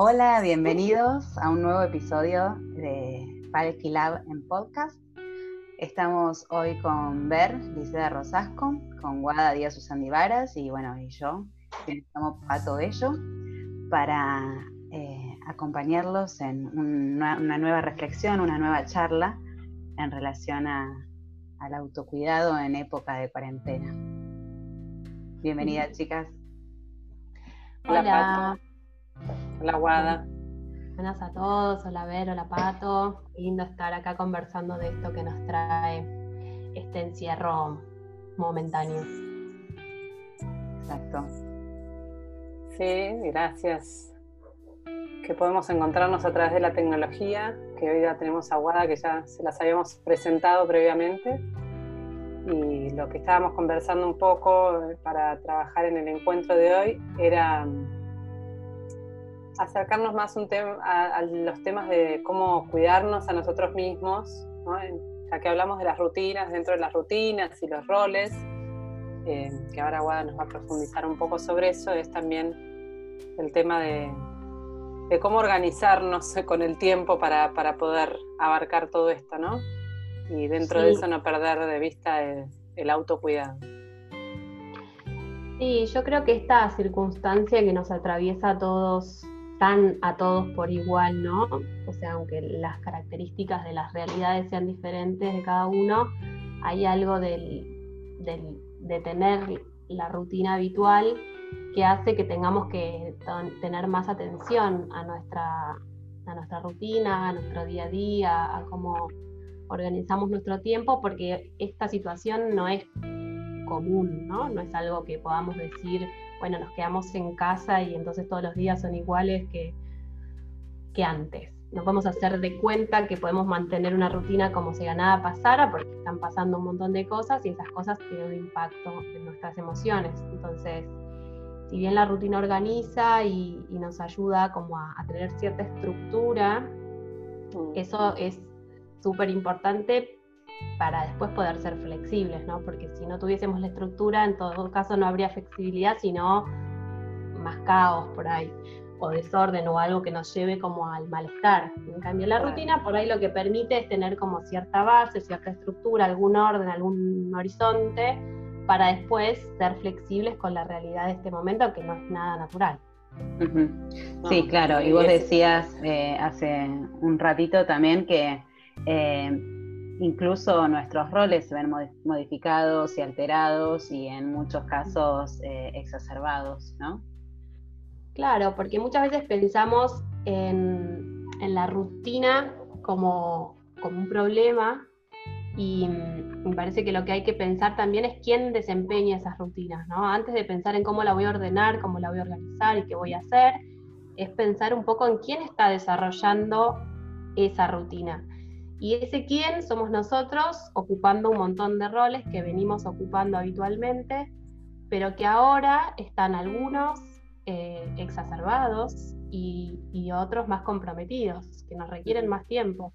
Hola, bienvenidos a un nuevo episodio de Palki Lab en podcast. Estamos hoy con Ver, Liceda Rosasco, con Guada Díaz Usandivaras y bueno, y yo, que estamos Pato Bello, para eh, acompañarlos en una, nueva reflexión, una nueva charla en relación al autocuidado en época de cuarentena. Bienvenidas, chicas. Hola, Pato. Hola, Guada. Buenas a todos, hola Ver, hola Pato. Lindo estar acá conversando de esto que nos trae este encierro momentáneo. Exacto. Sí, gracias. Que podemos encontrarnos a través de la tecnología, que hoy ya tenemos a Guada, que ya se las habíamos presentado previamente. Y lo que estábamos conversando un poco para trabajar en el encuentro de hoy era acercarnos más un a, los temas de cómo cuidarnos a nosotros mismos, ya que hablamos de las rutinas, dentro de las rutinas y los roles, eh, que ahora Guada nos va a profundizar un poco sobre eso, es también el tema de, cómo organizarnos con el tiempo para, poder abarcar todo esto, ¿no? Y dentro de eso no perder de vista el, el autocuidado. Sí, yo creo que esta circunstancia que nos atraviesa a todos están a todos por igual, ¿no? O sea, aunque las características de las realidades sean diferentes de cada uno, hay algo de tener la rutina habitual que hace que tengamos que tener más atención a nuestra, a nuestra rutina, a nuestro día a día, a cómo organizamos nuestro tiempo, porque esta situación no es común, ¿no? No es algo que podamos decir, bueno, nos quedamos en casa y entonces todos los días son iguales que, que antes. Nos vamos a hacer de cuenta que podemos mantener una rutina como si nada pasara, porque están pasando un montón de cosas y esas cosas tienen un impacto en nuestras emociones. Entonces, si bien la rutina organiza y, nos ayuda como a, a, tener cierta estructura, mm. eso es súper importante para después poder ser flexibles, ¿no? Porque si no tuviésemos la estructura, en todo caso no habría flexibilidad, sino más caos por ahí, o desorden o algo que nos lleve como al malestar. En cambio, la rutina por ahí lo que permite es tener como cierta base, cierta estructura, algún orden, algún horizonte, para después ser flexibles con la realidad de este momento, que no es nada natural. Sí, claro, y vos decías eh, hace un ratito también que eh, incluso nuestros roles se ven modificados y alterados y en muchos casos eh, exacerbados, ¿no? Claro, porque muchas veces pensamos en, la rutina como, un problema y me parece que lo que hay que pensar también es quién desempeña esas rutinas, ¿no? Antes de pensar en cómo la voy a ordenar, cómo la voy a organizar y qué voy a hacer, es pensar un poco en quién está desarrollando esa rutina. Y ese quién somos nosotros ocupando un montón de roles que venimos ocupando habitualmente, pero que ahora están algunos eh, exacerbados y, otros más comprometidos, que nos requieren más tiempo.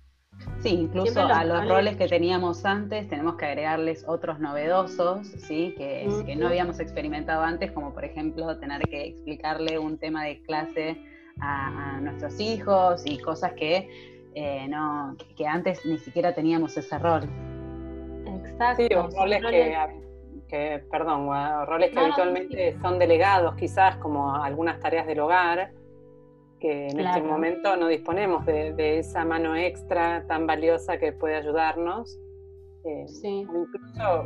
Sí, incluso a los roles que teníamos antes tenemos que agregarles otros novedosos, ¿sí? Que, que, no habíamos experimentado antes, como por ejemplo tener que explicarle un tema de clase a, a nuestros hijos y cosas que eh, no, que, antes ni siquiera teníamos ese rol. Exacto. Sí, o roles que, perdón, roles que habitualmente son delegados, quizás como algunas tareas del hogar, que en este momento no disponemos de, esa mano extra tan valiosa que puede ayudarnos. Eh, sí. Incluso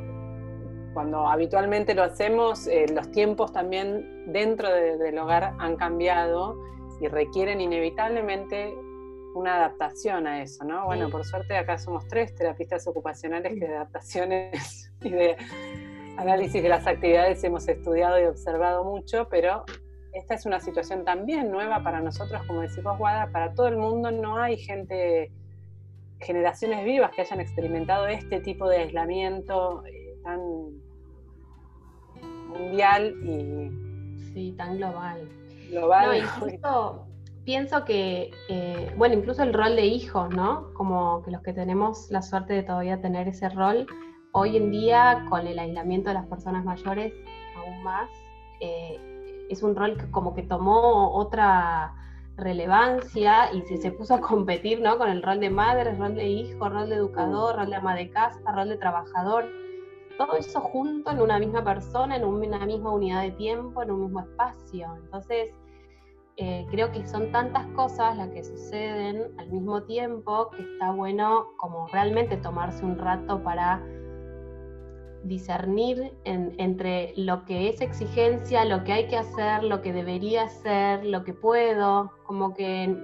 cuando habitualmente lo hacemos, eh, los tiempos también dentro del hogar han cambiado y requieren inevitablemente una adaptación a eso, ¿no? Bueno, por suerte acá somos tres terapistas ocupacionales que de adaptaciones y de análisis de las actividades hemos estudiado y observado mucho, pero esta es una situación también nueva para nosotros, como decimos Guada, para todo el mundo no hay gente, generaciones vivas que hayan experimentado este tipo de aislamiento eh, tan mundial y... Sí, tan global. Global. No, pienso que, eh, bueno, incluso el rol de hijos, ¿no? Como que los que tenemos la suerte de todavía tener ese rol, hoy en día con el aislamiento de las personas mayores aún más, eh, es un rol que como que tomó otra relevancia y se, se puso a competir ¿no? con el rol de madre, rol de hijo, rol de educador, rol de ama de casa, rol de trabajador. Todo eso junto en una misma persona, en una misma unidad de tiempo, en un mismo espacio. Entonces, eh, creo que son tantas cosas las que suceden al mismo tiempo que está bueno como realmente tomarse un rato para discernir entre lo que es exigencia, lo que hay que hacer, lo que debería hacer, lo que puedo, como que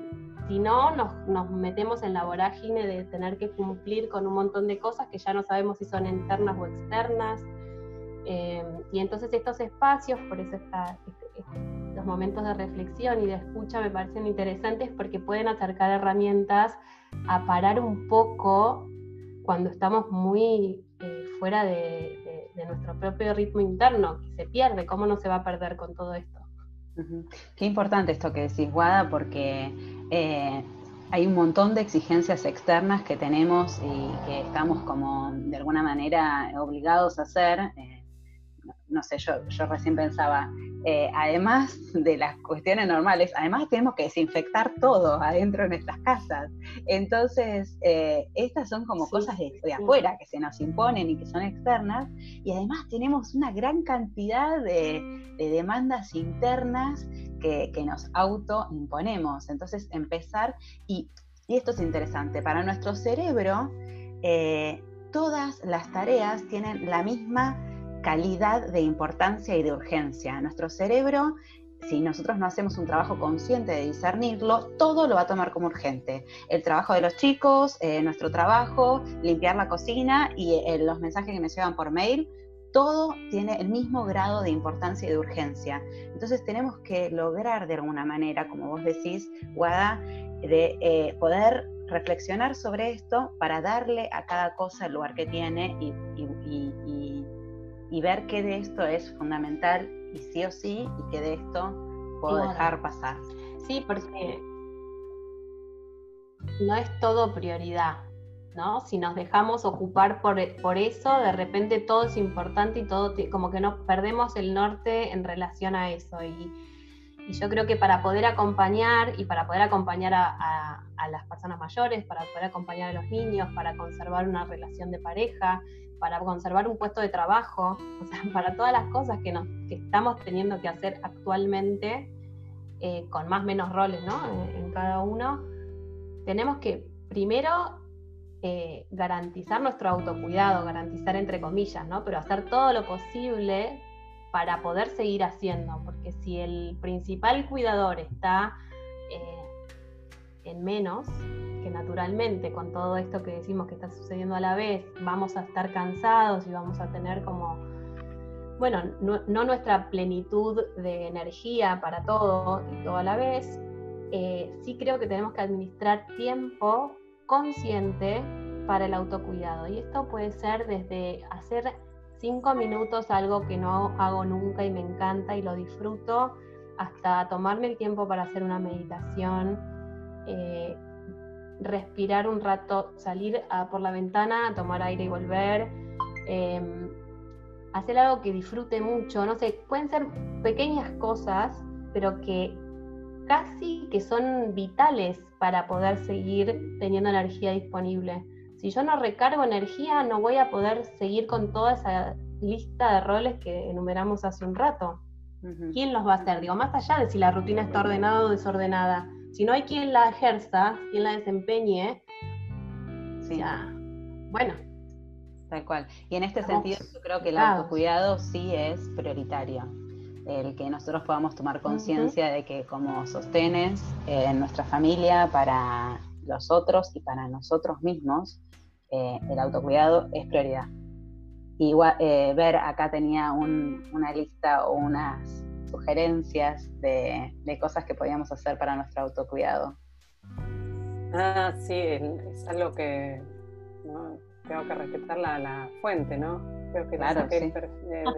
si no nos, metemos en la vorágine de tener que cumplir con un montón de cosas que ya no sabemos si son internas o externas. Eh, y entonces estos espacios, por eso está, este, momentos de reflexión y de escucha me parecen interesantes porque pueden acercar herramientas a parar un poco cuando estamos muy eh, fuera de, nuestro propio ritmo interno, que se pierde, ¿cómo no se va a perder con todo esto? Qué importante esto que decís, Guada, porque eh, hay un montón de exigencias externas que tenemos y que estamos como de alguna manera obligados a hacer. Eh, no sé, yo, yo recién pensaba, eh, además de las cuestiones normales, además tenemos que desinfectar todo adentro de nuestras casas. Entonces, eh, estas son como cosas de, afuera que se nos imponen y que son externas. Y además tenemos una gran cantidad de, demandas internas que, nos autoimponemos. Entonces, empezar, y, esto es interesante, para nuestro cerebro, eh, todas las tareas tienen la misma calidad de importancia y de urgencia. Nuestro cerebro, si nosotros no hacemos un trabajo consciente de discernirlo, todo lo va a tomar como urgente. El trabajo de los chicos, eh, nuestro trabajo, limpiar la cocina y eh, los mensajes que me llegan por mail, todo tiene el mismo grado de importancia y de urgencia. Entonces tenemos que lograr de alguna manera, como vos decís, Guada, de eh, poder reflexionar sobre esto para darle a cada cosa el lugar que tiene y y ver qué de esto es fundamental y sí o sí y qué de esto puedo dejar pasar. Sí, porque no es todo prioridad, ¿no? Si nos dejamos ocupar por, por eso, de repente todo es importante y todo como que nos perdemos el norte en relación a eso. Y, yo creo que para poder acompañar y para poder acompañar a, a las personas mayores, para poder acompañar a los niños, para conservar una relación de pareja, para conservar un puesto de trabajo, o sea, para todas las cosas que, nos, estamos teniendo que hacer actualmente, eh, con más o menos roles ¿no? en, cada uno, tenemos que primero eh, garantizar nuestro autocuidado, garantizar entre comillas, ¿no? pero hacer todo lo posible para poder seguir haciendo, porque si el principal cuidador está eh, en menos, que naturalmente con todo esto que decimos que está sucediendo a la vez, vamos a estar cansados y vamos a tener como, bueno, no, nuestra plenitud de energía para todo y todo a la vez, eh, sí creo que tenemos que administrar tiempo consciente para el autocuidado. Y esto puede ser desde hacer cinco minutos algo que no hago nunca y me encanta y lo disfruto, hasta tomarme el tiempo para hacer una meditación. Eh, respirar un rato, salir por la ventana, tomar aire y volver, em, hacer algo que disfrute mucho, no sé, pueden ser pequeñas cosas, pero que casi que son vitales para poder seguir teniendo energía disponible. Si yo no recargo energía, no voy a poder seguir con toda esa lista de roles que enumeramos hace un rato. ¿Quién los va a hacer? Digo, más allá de si la rutina está ordenada o desordenada, si no hay quien la ejerza, quien la desempeñe, sí. bueno. Tal cual. Y en este sentido yo creo que el autocuidado sí es prioritario. El que nosotros podamos tomar conciencia de que como sostenes en nuestra familia para los otros y para nosotros mismos, eh, el autocuidado es prioridad. Igual, eh, ver acá tenía una lista o unas sugerencias de, cosas que podíamos hacer para nuestro autocuidado. Ah, sí, es algo que tengo que respetar la, fuente, ¿no? Creo que claro, de,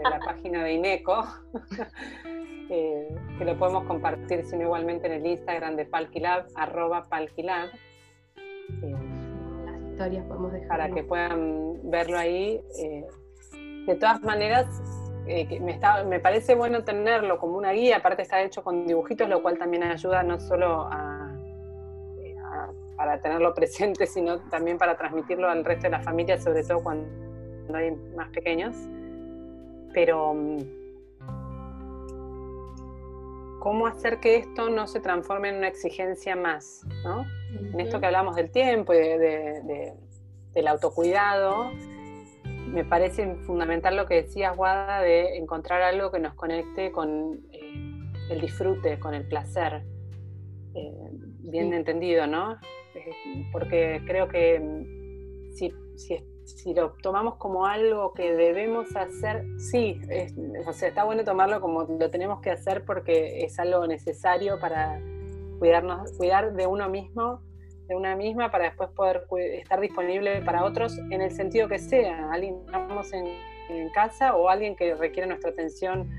la página de INECO, eh, que lo podemos compartir, sino igualmente en el Instagram de Palquilab, arroba Palquilab. Eh, Las historias podemos dejar. Para que puedan verlo ahí. Eh, de todas maneras, eh, me, está, me parece bueno tenerlo como una guía, aparte está hecho con dibujitos, lo cual también ayuda no solo eh, a, para tenerlo presente, sino también para transmitirlo al resto de la familia, sobre todo cuando hay más pequeños. Pero mm, cómo hacer que esto no se transforme en una exigencia más, ¿no? En esto que hablamos del tiempo y del autocuidado, me parece fundamental lo que decías, Guada, de encontrar algo que nos conecte con eh, el disfrute, con el placer. Eh, bien entendido, ¿no? Eh, porque creo que mm, si, si, lo tomamos como algo que debemos hacer, sí, o sea, está bueno tomarlo como lo tenemos que hacer porque es algo necesario para cuidarnos, cuidar de uno mismo de una misma para después poder estar disponible para otros en el sentido que sea. Alguien estamos en, en casa o alguien que requiere nuestra atención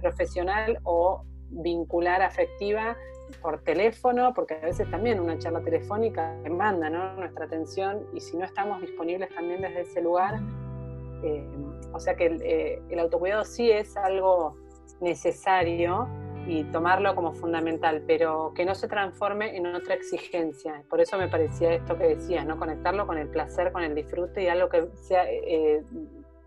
profesional o vincular afectiva por teléfono, porque a veces también una charla telefónica demanda nuestra atención y si no estamos disponibles también desde ese lugar, eh, o sea que el, eh, el autocuidado sí es algo necesario y tomarlo como fundamental, pero que no se transforme en otra exigencia. Por eso me parecía esto que decías, ¿no? Conectarlo con el placer, con el disfrute y algo que sea eh,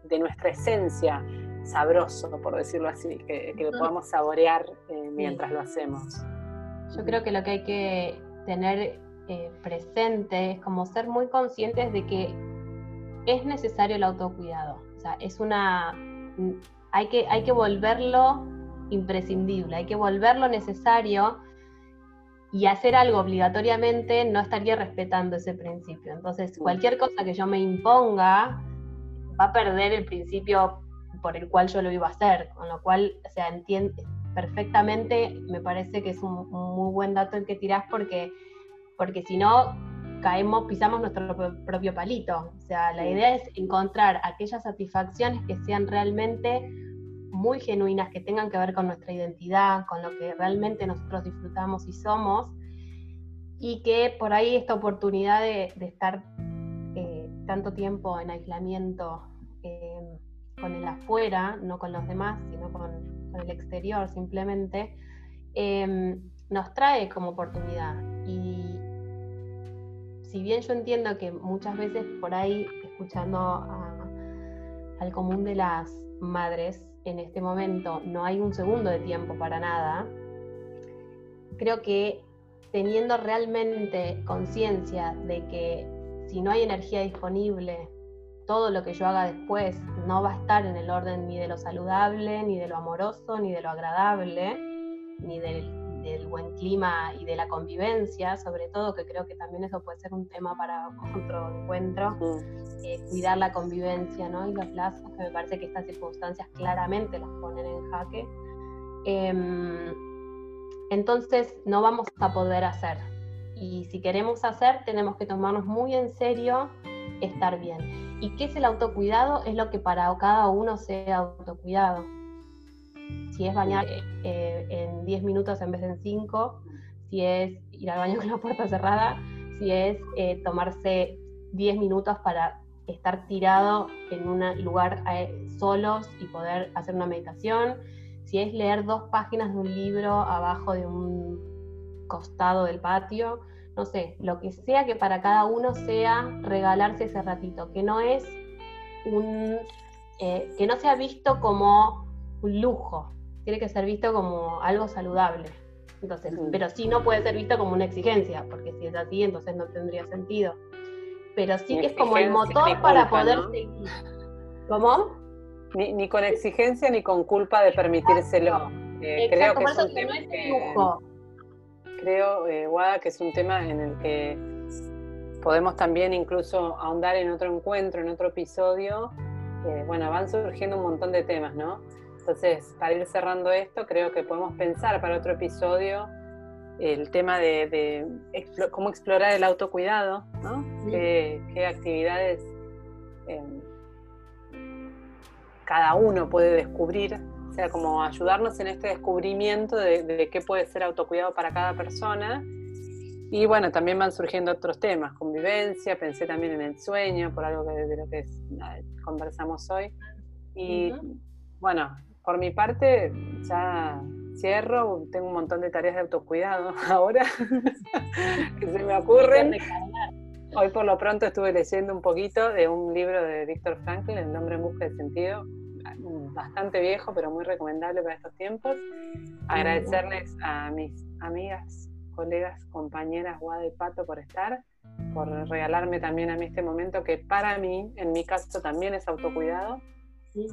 de nuestra esencia, sabroso, por decirlo así, que, lo podamos saborear eh, mientras lo hacemos. Yo creo que lo que hay que tener eh, presente es como ser muy conscientes de que es necesario el autocuidado. O sea, es una. Hay que, hay que volverlo imprescindible, hay que volverlo necesario y hacer algo obligatoriamente no estaría respetando ese principio. Entonces, cualquier cosa que yo me imponga va a perder el principio por el cual yo lo iba a hacer, con lo cual, o sea, entiende perfectamente, me parece que es un, muy buen dato el que tirás porque, porque si no, caemos, pisamos nuestro propio palito. O sea, la idea es encontrar aquellas satisfacciones que sean realmente muy genuinas que tengan que ver con nuestra identidad, con lo que realmente nosotros disfrutamos y somos, y que por ahí esta oportunidad de, estar eh, tanto tiempo en aislamiento eh, con el afuera, no con los demás, sino con, el exterior simplemente, em, nos trae como oportunidad. Y si bien yo entiendo que muchas veces por ahí, escuchando al común de las madres, en este momento no hay un segundo de tiempo para nada, creo que teniendo realmente conciencia de que si no hay energía disponible, todo lo que yo haga después no va a estar en el orden ni de lo saludable, ni de lo amoroso, ni de lo agradable, ni del del buen clima y de la convivencia, sobre todo, que creo que también eso puede ser un tema para otro encuentro, eh, cuidar la convivencia ¿no? y los lazos, que me parece que estas circunstancias claramente las ponen en jaque. Em, entonces no vamos a poder hacer. Y si queremos hacer, tenemos que tomarnos muy en serio estar bien. ¿Y qué es el autocuidado? Es lo que para cada uno sea autocuidado si es bañar eh, en 10 minutos en vez de en 5, si es ir al baño con la puerta cerrada, si es eh, tomarse 10 minutos para estar tirado en un lugar eh, solos y poder hacer una meditación, si es leer dos páginas de un libro abajo de un costado del patio, no sé, lo que sea que para cada uno sea regalarse ese ratito, que no es un, que no sea visto como un lujo, tiene que ser visto como algo saludable. Entonces, pero sí no puede ser visto como una exigencia, porque si es así, entonces no tendría sentido. Pero sí que es como el motor para poder seguir. ¿Cómo? Ni, con exigencia ni con culpa de permitírselo. Eh, creo que es un tema no es lujo. Creo, eh, Guada, que es un tema en el que podemos también incluso ahondar en otro encuentro, en otro episodio. Eh, bueno, van surgiendo un montón de temas, ¿no? Entonces, para ir cerrando esto, creo que podemos pensar para otro episodio el tema de, cómo explorar el autocuidado, ¿no? ¿Qué, actividades em, cada uno puede descubrir, o sea, como ayudarnos en este descubrimiento de, qué puede ser autocuidado para cada persona. Y bueno, también van surgiendo otros temas, convivencia, pensé también en el sueño, por algo de lo que conversamos hoy. Y bueno, por mi parte, ya cierro, tengo un montón de tareas de autocuidado ahora que se me ocurren. Hoy por lo pronto estuve leyendo un poquito de un libro de Víctor Frankl, El nombre en busca de sentido, bastante viejo, pero muy recomendable para estos tiempos. Agradecerles a mis amigas, colegas, compañeras Guada y Pato por estar, por regalarme también a mí este momento que para mí, en mi caso, también es autocuidado. Y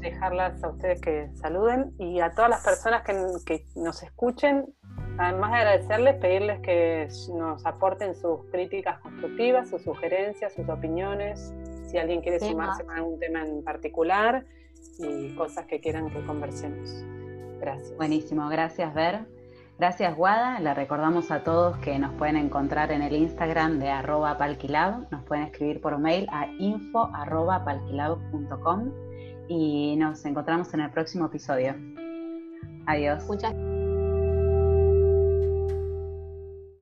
dejarlas a ustedes que saluden y a todas las personas que, que nos escuchen, además de agradecerles, pedirles que nos aporten sus críticas constructivas, sus sugerencias, sus opiniones, si alguien quiere sumarse a algún tema en particular y cosas que quieran que conversemos. Gracias. Buenísimo, gracias Ver. Gracias Guada, le recordamos a todos que nos pueden encontrar en el Instagram de arroba palquilab, nos pueden escribir por mail a info arroba y nos encontramos en el próximo episodio. Adiós. Muchas